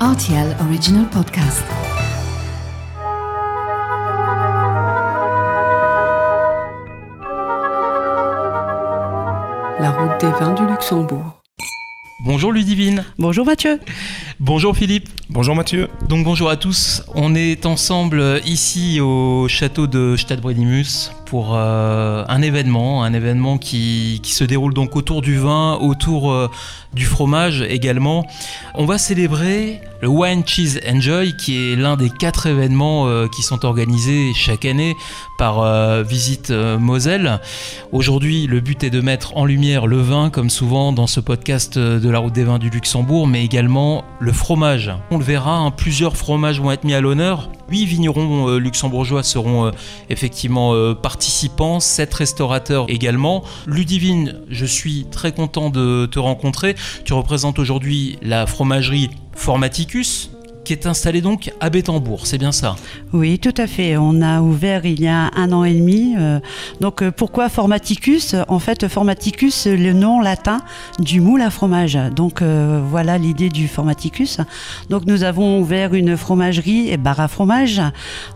RTL Original Podcast. La route des vins du Luxembourg. Bonjour Ludivine. Bonjour Mathieu. Bonjour Philippe. Bonjour Mathieu. Donc bonjour à tous. On est ensemble ici au château de Stadbredimus pour euh, un événement, un événement qui, se déroule donc autour du vin, autour euh, du fromage également. On va célébrer le Wine Cheese Enjoy qui est l'un des quatre événements euh, qui sont organisés chaque année par euh, Visite euh, Moselle. Aujourd'hui, le but est de mettre en lumière le vin, comme souvent dans ce podcast de la route des vins du Luxembourg, mais également le fromage. Le verra, hein, plusieurs fromages vont être mis à l'honneur. Huit vignerons euh, luxembourgeois seront euh, effectivement euh, participants, sept restaurateurs également. Ludivine, je suis très content de te rencontrer. Tu représentes aujourd'hui la fromagerie Formaticus, qui est installé donc à Bétambourg, c'est bien ça? Oui, tout à fait. On a ouvert il y a un an et demi. Euh, donc euh, pourquoi Formaticus? En fait, Formaticus, le nom latin du moule à fromage. Donc euh, voilà l'idée du Formaticus. Donc nous avons ouvert une fromagerie et bar à fromage.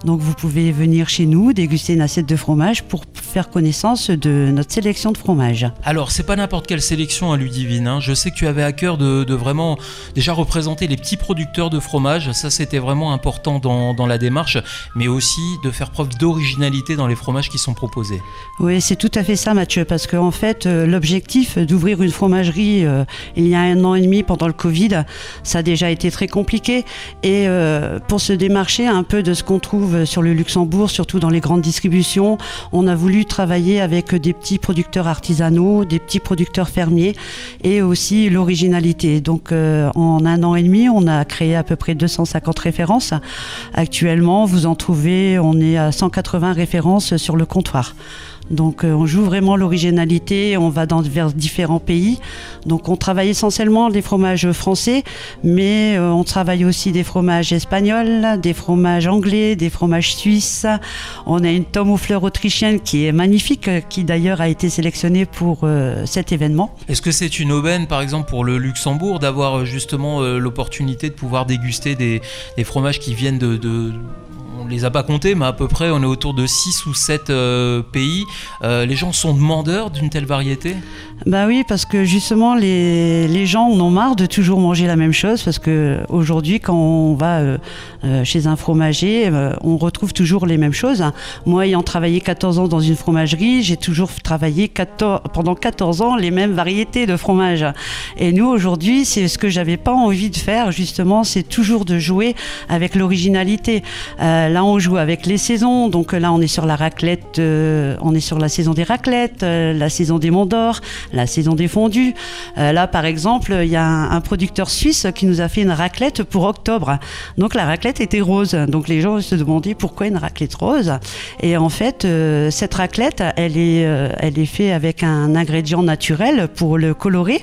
Donc vous pouvez venir chez nous déguster une assiette de fromage pour faire connaissance de notre sélection de fromage. Alors c'est pas n'importe quelle sélection à Ludivine. Hein. Je sais que tu avais à cœur de, de vraiment déjà représenter les petits producteurs de fromage ça c'était vraiment important dans, la démarche, mais aussi de faire preuve d'originalité dans les fromages qui sont proposés. Oui, c'est tout à fait ça Mathieu, parce qu'en en fait euh, l'objectif d'ouvrir une fromagerie euh, il y a un an et demi pendant le Covid, ça a déjà été très compliqué, et euh, pour se démarcher un peu de ce qu'on trouve sur le Luxembourg, surtout dans les grandes distributions, on a voulu travailler avec des petits producteurs artisanaux, des petits producteurs fermiers, et aussi l'originalité. Donc en un an et demi, on a créé à peu près 200 250 références. Actuellement, vous en trouvez, on est à 180 références sur le comptoir. Donc euh, on joue vraiment l'originalité, on va dans, vers différents pays. Donc on travaille essentiellement des fromages français, mais euh, on travaille aussi des fromages espagnols, des fromages anglais, des fromages suisses. On a une tome aux fleurs autrichienne qui est magnifique, qui d'ailleurs a été sélectionnée pour euh, cet événement. Est-ce que c'est une aubaine par exemple pour le Luxembourg d'avoir justement l'opportunité de pouvoir déguster des, fromages qui viennent de, les a pas comptés, mais à peu près on est autour de 6 ou 7 euh, pays. Euh, les gens sont demandeurs d'une telle variété? Bah oui, parce que justement les, les, gens en ont marre de toujours manger la même chose, parce que aujourd'hui quand on va euh, chez un fromager, on retrouve toujours les mêmes choses. Moi ayant travaillé 14 ans dans une fromagerie, j'ai toujours travaillé 14, pendant 14 ans les mêmes variétés de fromage. Et nous aujourd'hui, c'est ce que j'avais pas envie de faire justement, c'est toujours de jouer avec l'originalité. On joue avec les saisons. Donc là, on est sur la raclette, euh, on est sur la saison des raclettes, euh, la saison des monts d'or, la saison des fondus. Euh, là, par exemple, il y a un, un, producteur suisse qui nous a fait une raclette pour octobre. Donc la raclette était rose. Donc les gens se demandaient pourquoi une raclette rose. Et en fait, cette raclette, elle est, elle est faite avec un ingrédient naturel pour le colorer.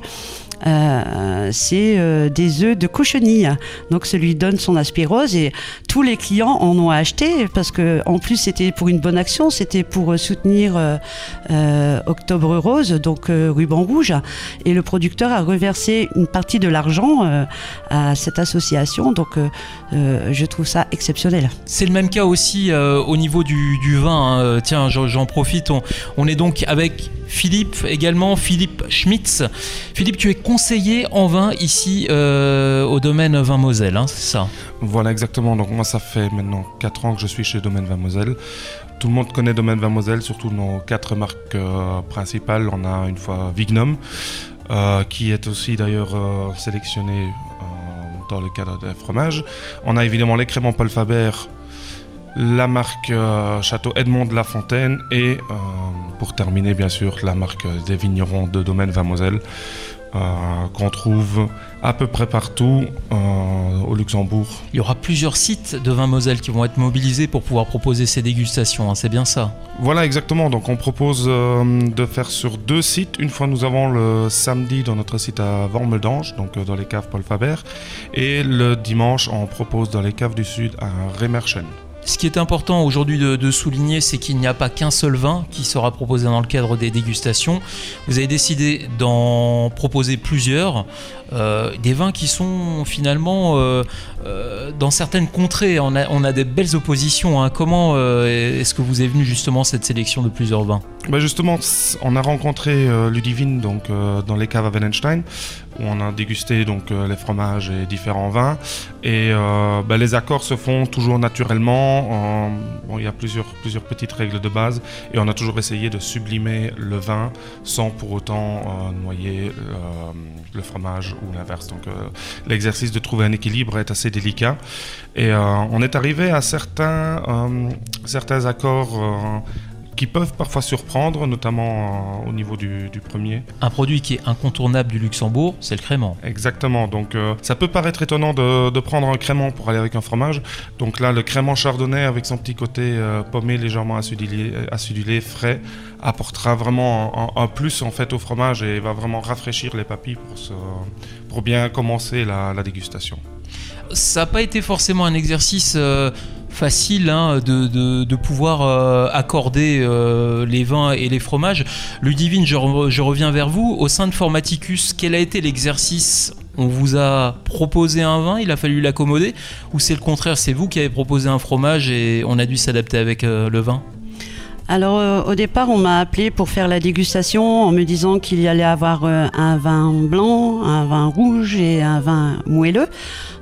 Euh, c'est euh, des œufs de cochenille. Donc, ça lui donne son aspect rose et tous les clients en ont acheté parce que, en plus, c'était pour une bonne action, c'était pour soutenir euh, Octobre Rose, donc Ruban Rouge. Et le producteur a reversé une partie de l'argent à cette association. Donc, je trouve ça exceptionnel. C'est le même cas aussi au niveau du, du vin. Hein. Tiens, j'en profite. On, on est donc avec Philippe également, Philippe Schmitz. Philippe, tu es conseiller en vin ici euh, au domaine Vin Moselle, hein, c'est ça Voilà, exactement. Donc moi, ça fait maintenant 4 ans que je suis chez Domaine Vin Moselle. Tout le monde connaît Domaine Vin Moselle, surtout nos quatre marques euh, principales. On a une fois Vignum, euh, qui est aussi d'ailleurs sélectionné dans le cadre des fromages. On a évidemment les Paul Faber, la marque Château Edmond de la Fontaine et pour terminer bien sûr la marque des vignerons de domaine Vin Moselle euh, qu'on trouve à peu près partout euh, au Luxembourg. Il y aura plusieurs sites de vin Moselle qui vont être mobilisés pour pouvoir proposer ces dégustations, hein, c'est bien ça Voilà exactement, donc on propose euh, de faire sur deux sites. Une fois nous avons le samedi dans notre site à Vormeldange, donc dans les caves Paul Faber, et le dimanche on propose dans les caves du sud à Remerchen. Ce qui est important aujourd'hui de, souligner, c'est qu'il n'y a pas qu'un seul vin qui sera proposé dans le cadre des dégustations. Vous avez décidé d'en proposer plusieurs, euh, des vins qui sont finalement euh, euh, dans certaines contrées. On a, des belles oppositions. Hein. Comment est-ce que vous est venu justement cette sélection de plusieurs vins? Bah Justement, on a rencontré Ludivine donc, dans les caves à Wellenstein où on a dégusté donc les fromages et différents vins. Et bah, les accords se font toujours naturellement. il y a plusieurs, plusieurs petites règles de base et on a toujours essayé de sublimer le vin sans pour autant noyer le fromage ou l'inverse. Donc euh, l'exercice de trouver un équilibre est assez délicat. Et euh, on est arrivé à certains, euh, certains accords qui peuvent parfois surprendre, notamment au niveau du, premier. Un produit qui est incontournable du Luxembourg, c'est le crément. Exactement, donc ça peut paraître étonnant de, prendre un crément pour aller avec un fromage. Donc là, le crément chardonnay avec son petit côté paumé, légèrement acidulé, acidulé, frais, apportera vraiment un, plus en fait au fromage et va vraiment rafraîchir les papilles pour, pour bien commencer la, dégustation. Ça n'a pas été forcément un exercice euh, facile hein, de, pouvoir euh, accorder euh, les vins et les fromages. Ludivine, je, je reviens vers vous. Au sein de Formaticus, quel a été l'exercice? On vous a proposé un vin, il a fallu l'accommoder, ou c'est le contraire, c'est vous qui avez proposé un fromage et on a dû s'adapter avec le vin? Alors euh, au départ, on m'a appelé pour faire la dégustation en me disant qu'il y allait avoir euh, un vin blanc, un vin rouge et un vin moelleux.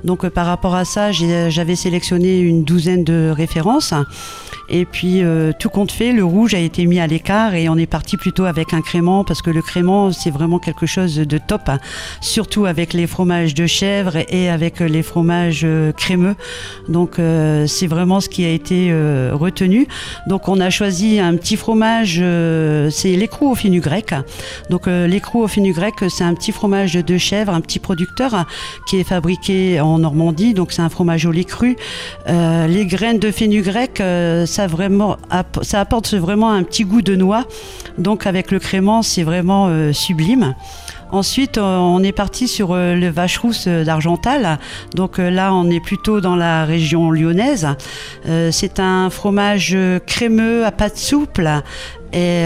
Donc euh, par rapport à ça, j'avais sélectionné une douzaine de références. Et puis tout compte fait, le rouge a été mis à l'écart et on est parti plutôt avec un crément parce que le crément c'est vraiment quelque chose de top, hein. surtout avec les fromages de chèvre et avec les fromages crémeux. Donc c'est vraiment ce qui a été retenu. Donc on a choisi un petit fromage, c'est l'écrou au fenugrec. Donc l'écrou au fenugrec c'est un petit fromage de chèvre, un petit producteur qui est fabriqué en Normandie. Donc c'est un fromage au lait cru. les graines de fenugrec ça, vraiment, ça apporte vraiment un petit goût de noix. Donc avec le crément, c'est vraiment euh, sublime. Ensuite, euh, on est parti sur euh, le vache rousse d'Argental. Donc là, on est plutôt dans la région lyonnaise. c'est un fromage crémeux à pâte souple et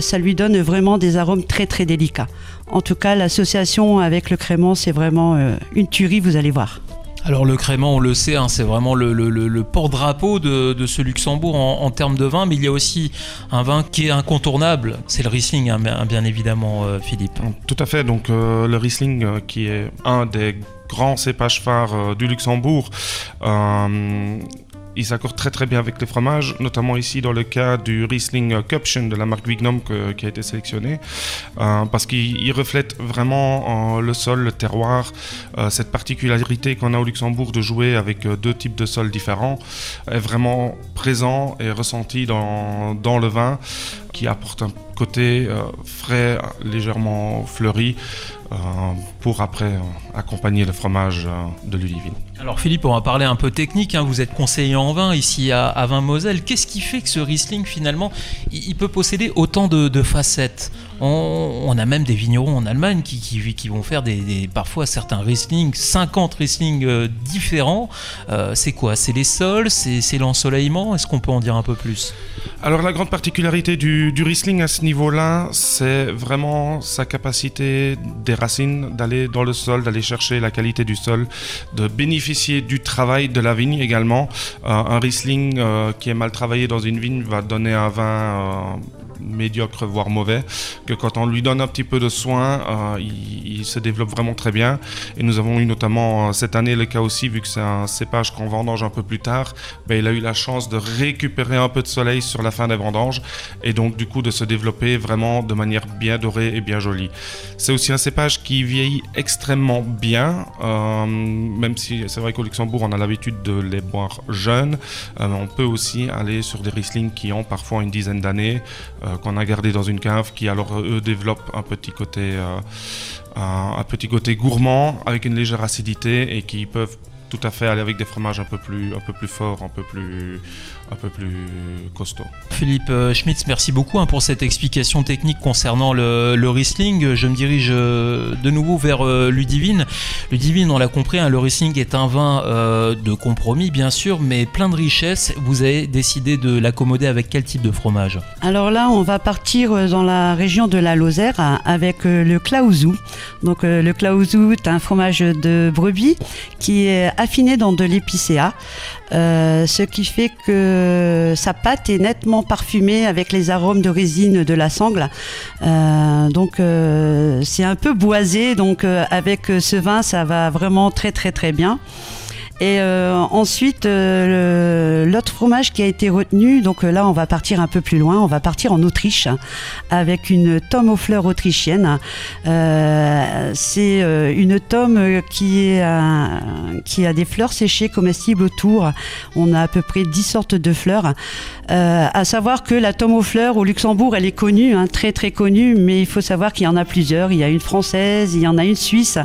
ça lui donne vraiment des arômes très très délicats. En tout cas, l'association avec le crément, c'est vraiment une tuerie, vous allez voir. Alors le crément, on le sait, hein, c'est vraiment le, porte-drapeau de, ce Luxembourg en, termes de vin, mais il y a aussi un vin qui est incontournable, c'est le Riesling, hein, bien évidemment, euh, Philippe. Tout à fait, donc euh, le Riesling euh, qui est un des grands cépages phares du Luxembourg il s'accorde très très bien avec les fromages, notamment ici dans le cas du Riesling Cupchen de la marque Vignum qui a été sélectionné, euh, parce qu'il reflète vraiment euh, le sol, le terroir, euh, cette particularité qu'on a au Luxembourg de jouer avec deux types de sols différents, est vraiment présent et ressenti dans, dans le vin, qui apporte un côté frais, légèrement fleuri, pour après accompagner le fromage de l'olivine. Alors Philippe, on va parler un peu technique. Hein. Vous êtes conseiller en vin ici à, Vin Moselle. Qu'est-ce qui fait que ce Riesling finalement, il, peut posséder autant de, facettes? On, a même des vignerons en Allemagne qui, qui, vont faire des, parfois certains Riesling, 50 Riesling euh, différents. Euh, c'est quoi? C'est les sols? C'est l'ensoleillement? Est-ce qu'on peut en dire un peu plus? Alors la grande particularité du, du Riesling à ce niveau-là, c'est vraiment sa capacité des racines d'aller dans le sol, d'aller chercher la qualité du sol, de bénéficier du travail de la vigne également. Euh, un Riesling euh, qui est mal travaillé dans une vigne va donner un vin euh, médiocre, voire mauvais, que quand on lui donne un petit peu de soin, euh, il, se développe vraiment très bien. Et nous avons eu notamment euh, cette année le cas aussi, vu que c'est un cépage qu'on vendange un peu plus tard, ben, il a eu la chance de récupérer un peu de soleil sur la fin des vendanges et donc du coup de se développer vraiment de manière bien dorée et bien jolie. C'est aussi un cépage qui vieillit extrêmement bien, euh, même si c'est vrai qu'au Luxembourg on a l'habitude de les boire jeunes, on peut aussi aller sur des Riesling qui ont parfois une dizaine d'années, euh, qu'on a gardé dans une cave qui alors eux développent un petit côté, euh, un, petit côté gourmand avec une légère acidité et qui peuvent tout à fait aller avec des fromages un peu plus, un peu plus forts, un peu plus, un peu plus costauds. Philippe euh, Schmitz, merci beaucoup hein, pour cette explication technique concernant le, le, Riesling. Je me dirige euh, de nouveau vers euh, Ludivine. Ludivine, on l'a compris, hein, le Riesling est un vin euh, de compromis, bien sûr, mais plein de richesses. Vous avez décidé de l'accommoder avec quel type de fromage? Alors là, on va partir dans la région de la Lozère avec le Claouzou. Donc le Claouzou est un fromage de brebis qui est affiné dans de l'épicéa, euh, ce qui fait que sa pâte est nettement parfumée avec les arômes de résine de la sangle. Euh, donc euh, c'est un peu boisé, donc euh, avec ce vin ça va vraiment très très très bien. Et euh, ensuite, euh, l'autre fromage qui a été retenu, donc euh, là on va partir un peu plus loin, on va partir en Autriche avec une tome aux fleurs autrichienne. C'est une tome qui a des fleurs séchées comestibles autour. On a à peu près 10 sortes de fleurs. à savoir que la tome aux fleurs au Luxembourg, elle est connue, hein, très très connue, mais il faut savoir qu'il y en a plusieurs. Il y a une française, il y en a une suisse,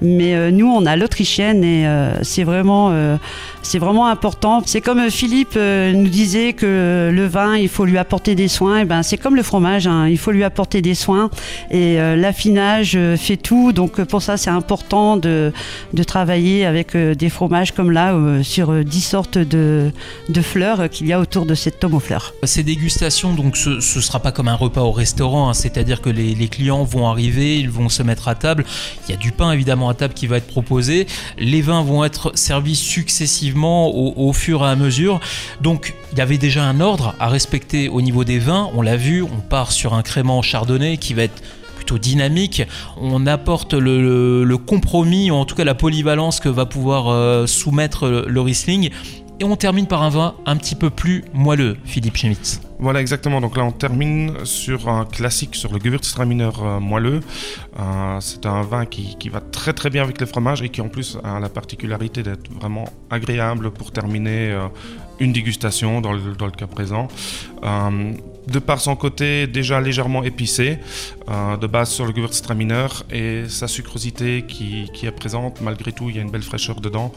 mais nous on a l'autrichienne et c'est vraiment euh, c'est vraiment important. C'est comme Philippe euh, nous disait que le vin, il faut lui apporter des soins. Et ben, c'est comme le fromage, hein. il faut lui apporter des soins. Et euh, l'affinage fait tout. Donc pour ça, c'est important de, de, travailler avec des fromages comme là, sur 10 sortes de, de fleurs qu'il y a autour de cette tome aux fleurs. Ces dégustations, donc ce ne sera pas comme un repas au restaurant, hein. c'est-à-dire que les, les clients vont arriver, ils vont se mettre à table. Il y a du pain évidemment à table qui va être proposé. Les vins vont être servis successivement au, fur et à mesure. Donc il y avait déjà un ordre à respecter au niveau des vins. On l'a vu, on part sur un crément chardonnay qui va être plutôt dynamique. On apporte le, compromis, ou en tout cas la polyvalence que va pouvoir euh, soumettre le, le Riesling. Et on termine par un vin un petit peu plus moelleux, Philippe Schmitz. Voilà, exactement. Donc là, on termine sur un classique, sur le Gewürztraminer euh, moelleux. Euh, c'est un vin qui, va très très bien avec le fromage et qui en plus a la particularité d'être vraiment agréable pour terminer euh, une dégustation dans le cas présent. De par son côté déjà légèrement épicé, euh, de base sur le Gewürztraminer, et sa sucrosité qui, est présente, malgré tout, il y a une belle fraîcheur dedans.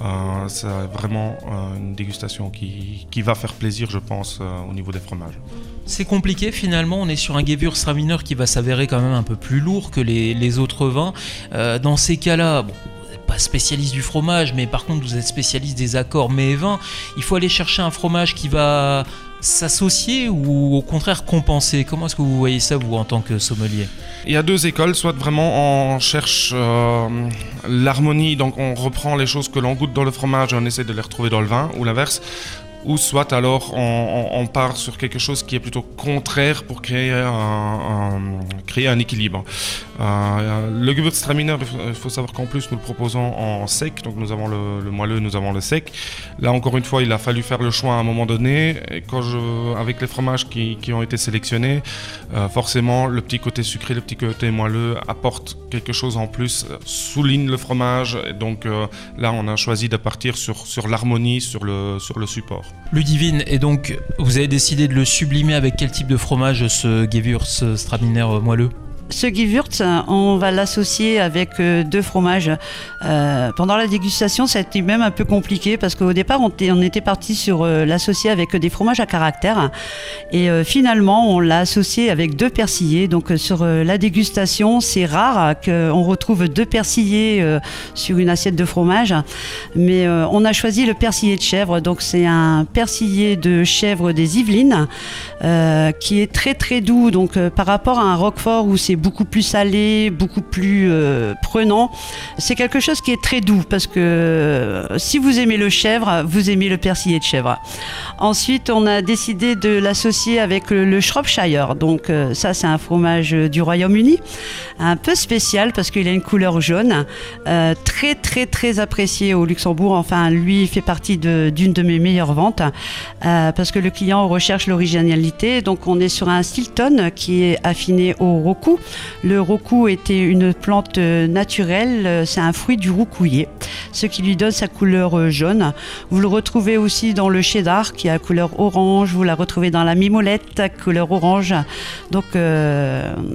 Euh, c'est vraiment euh, une dégustation qui, va faire plaisir, je pense, au niveau des fromages. C'est compliqué finalement, on est sur un Gewürztraminer qui va s'avérer quand même un peu plus lourd que les, autres vins. Dans ces cas-là, bon, pas spécialiste du fromage, mais par contre vous êtes spécialiste des accords mets et vins. Il faut aller chercher un fromage qui va s'associer ou au contraire compenser? Comment est-ce que vous voyez ça, vous, en tant que sommelier? Il y a deux écoles, soit vraiment on cherche euh, l'harmonie, donc on reprend les choses que l'on goûte dans le fromage et on essaie de les retrouver dans le vin, ou l'inverse, ou soit alors on, part sur quelque chose qui est plutôt contraire pour créer un, un créer un équilibre. Euh, le Gewürztraminer, il faut savoir qu'en plus nous le proposons en sec, donc nous avons le, le, moelleux, nous avons le sec. Là encore une fois, il a fallu faire le choix à un moment donné. Et avec les fromages qui, ont été sélectionnés, euh, forcément le petit côté sucré, le petit côté moelleux apporte quelque chose en plus, souligne le fromage. Et donc euh, là, on a choisi de partir sur, l'harmonie, sur le support. Ludivine, et donc vous avez décidé de le sublimer avec quel type de fromage ce Gewürztraminer moelleux? Ce Gewürz, on va l'associer avec euh, deux fromages. Euh, pendant la dégustation, ça a été même un peu compliqué parce qu'au départ, on, était parti sur euh, l'associer avec des fromages à caractère. Et finalement, on l'a associé avec deux persillés. Donc sur la dégustation, c'est rare qu'on retrouve deux persillés sur une assiette de fromage. Mais on a choisi le persillé de chèvre. Donc c'est un persillé de chèvre des Yvelines qui est très très doux. Donc par rapport à un roquefort où c'est beaucoup plus salé, beaucoup plus euh, prenant. C'est quelque chose qui est très doux parce que euh, si vous aimez le chèvre, vous aimez le persillé de chèvre. Ensuite, on a décidé de l'associer avec le, Shropshire. Donc euh, ça, c'est un fromage du Royaume-Uni, un peu spécial parce qu'il a une couleur jaune, très très très apprécié au Luxembourg. Enfin, lui fait partie d'une de, de, mes meilleures ventes parce que le client recherche l'originalité. Donc on est sur un Stilton qui est affiné au Roku Le rocou était une plante naturelle, c'est un fruit du roucouillet, ce qui lui donne sa couleur jaune. Vous le retrouvez aussi dans le cheddar qui a couleur orange, vous la retrouvez dans la mimolette couleur orange. Donc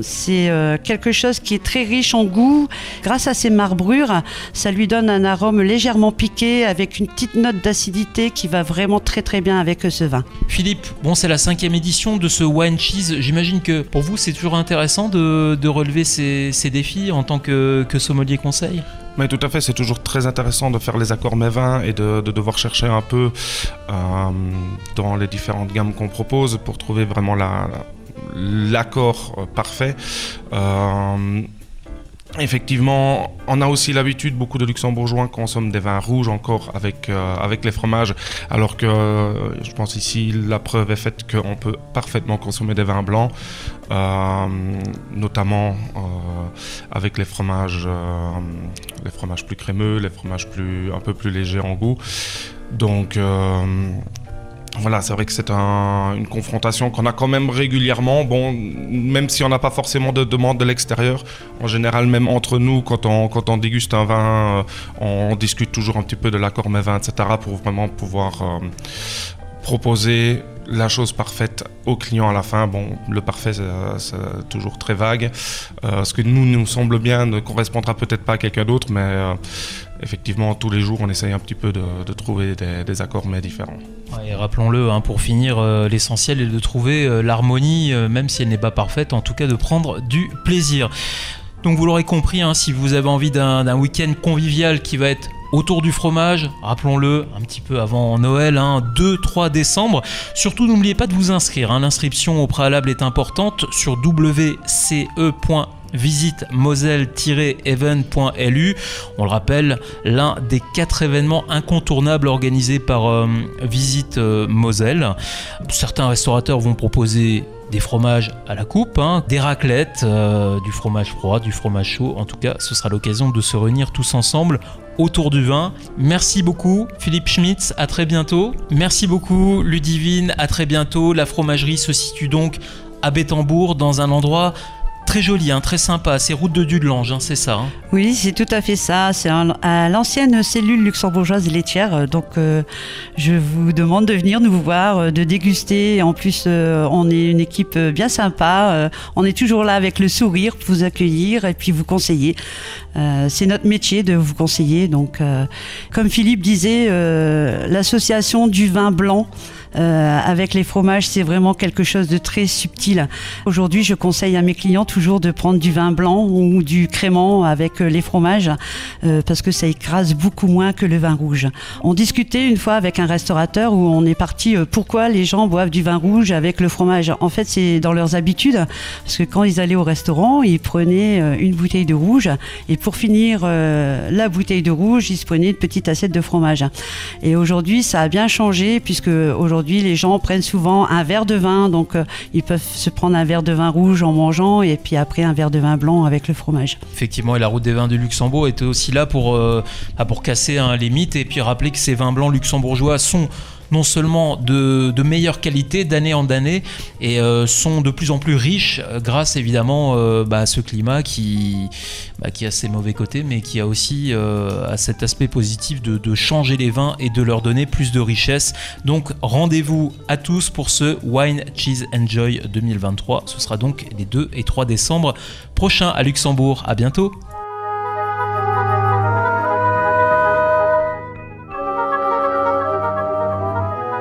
c'est quelque chose qui est très riche en goût. Grâce à ses marbrures, ça lui donne un arôme légèrement piqué avec une petite note d'acidité qui va vraiment très très bien avec ce vin. Philippe, bon c'est la cinquième édition de ce wine cheese. J'imagine que pour vous c'est toujours intéressant de, relever ces, défis en tant que, sommelier conseil mais tout à fait, c'est toujours très intéressant de faire les accords vins et de, devoir chercher un peu euh, dans les différentes gammes qu'on propose pour trouver vraiment l'accord parfait. Euh, Effectivement, on a aussi l'habitude, beaucoup de luxembourgeois consomment des vins rouges encore avec, euh, les fromages, alors que euh, je pense ici la preuve est faite qu'on peut parfaitement consommer des vins blancs, euh, notamment avec les fromages, les fromages plus crémeux, les fromages plus, un peu plus légers en goût. Donc voilà, c'est vrai que c'est une confrontation qu'on a quand même régulièrement. Bon, même si on n'a pas forcément de demande de l'extérieur, en général, même entre nous, quand on, quand on déguste un vin, euh, on, discute toujours un petit peu de l'accord mes etc., pour vraiment pouvoir euh, proposer la chose parfaite au client à la fin. Bon, le parfait, c'est toujours très vague. Euh, ce que nous nous semble bien ne correspondra peut-être pas à quelqu'un d'autre, mais effectivement, tous les jours, on essaye un petit peu de, trouver des, accords mais différents. et rappelons-le, hein, pour finir, euh, l'essentiel est de trouver l'harmonie, même si elle n'est pas parfaite, en tout cas de prendre du plaisir. Donc vous l'aurez compris, hein, si vous avez envie d'un week-end convivial qui va être autour du fromage, rappelons-le, un petit peu avant Noël, 2-3 hein, décembre. Surtout n'oubliez pas de vous inscrire, hein. l'inscription au préalable est importante sur wce.visite moselle-even.lu. On le rappelle, l'un des quatre événements incontournables organisés par euh, Visite euh, Moselle. Certains restaurateurs vont proposer des fromages à la coupe, hein, des raclettes, euh, du fromage froid, du fromage chaud. En tout cas, ce sera l'occasion de se réunir tous ensemble autour du vin. Merci beaucoup Philippe Schmitz, à très bientôt. Merci beaucoup Ludivine, à très bientôt. La fromagerie se situe donc à Bétambourg dans un endroit très joli, hein, très sympa. C'est route de Dudelange, hein, c'est ça hein. Oui, c'est tout à fait ça. C'est l'ancienne cellule luxembourgeoise laitière. Donc, euh, je vous demande de venir nous voir, euh, de déguster. En plus, euh, on est une équipe bien sympa. on est toujours là avec le sourire pour vous accueillir et puis vous conseiller. c'est notre métier de vous conseiller. Donc, comme Philippe disait, l'association du vin blanc. Euh, avec les fromages, c'est vraiment quelque chose de très subtil. Aujourd'hui, je conseille à mes clients toujours de prendre du vin blanc ou du crément avec euh, les fromages euh, parce que ça écrase beaucoup moins que le vin rouge. On discutait une fois avec un restaurateur où on est parti pourquoi les gens boivent du vin rouge avec le fromage. En fait, c'est dans leurs habitudes parce que quand ils allaient au restaurant, ils prenaient une bouteille de rouge et pour finir la bouteille de rouge, ils se prenaient une petite assiette de fromage. Et aujourd'hui, ça a bien changé puisque aujourd'hui Aujourd'hui, les gens prennent souvent un verre de vin, donc euh, ils peuvent se prendre un verre de vin rouge en mangeant et puis après un verre de vin blanc avec le fromage. Effectivement, et la route des vins de Luxembourg était aussi là pour, euh, bah, pour casser un les et puis rappeler que ces vins blancs luxembourgeois sont non seulement de, meilleure qualité d'année en année et euh, sont de plus en plus riches euh, grâce évidemment euh, bah, à ce climat qui, bah, qui a ses mauvais côtés mais qui a aussi cet aspect positif de, de, changer les vins et de leur donner plus de richesse. Donc rendez-vous à tous pour ce Wine Cheese Enjoy 2023. Ce sera donc les 2 et 3 décembre prochains à Luxembourg. À bientôt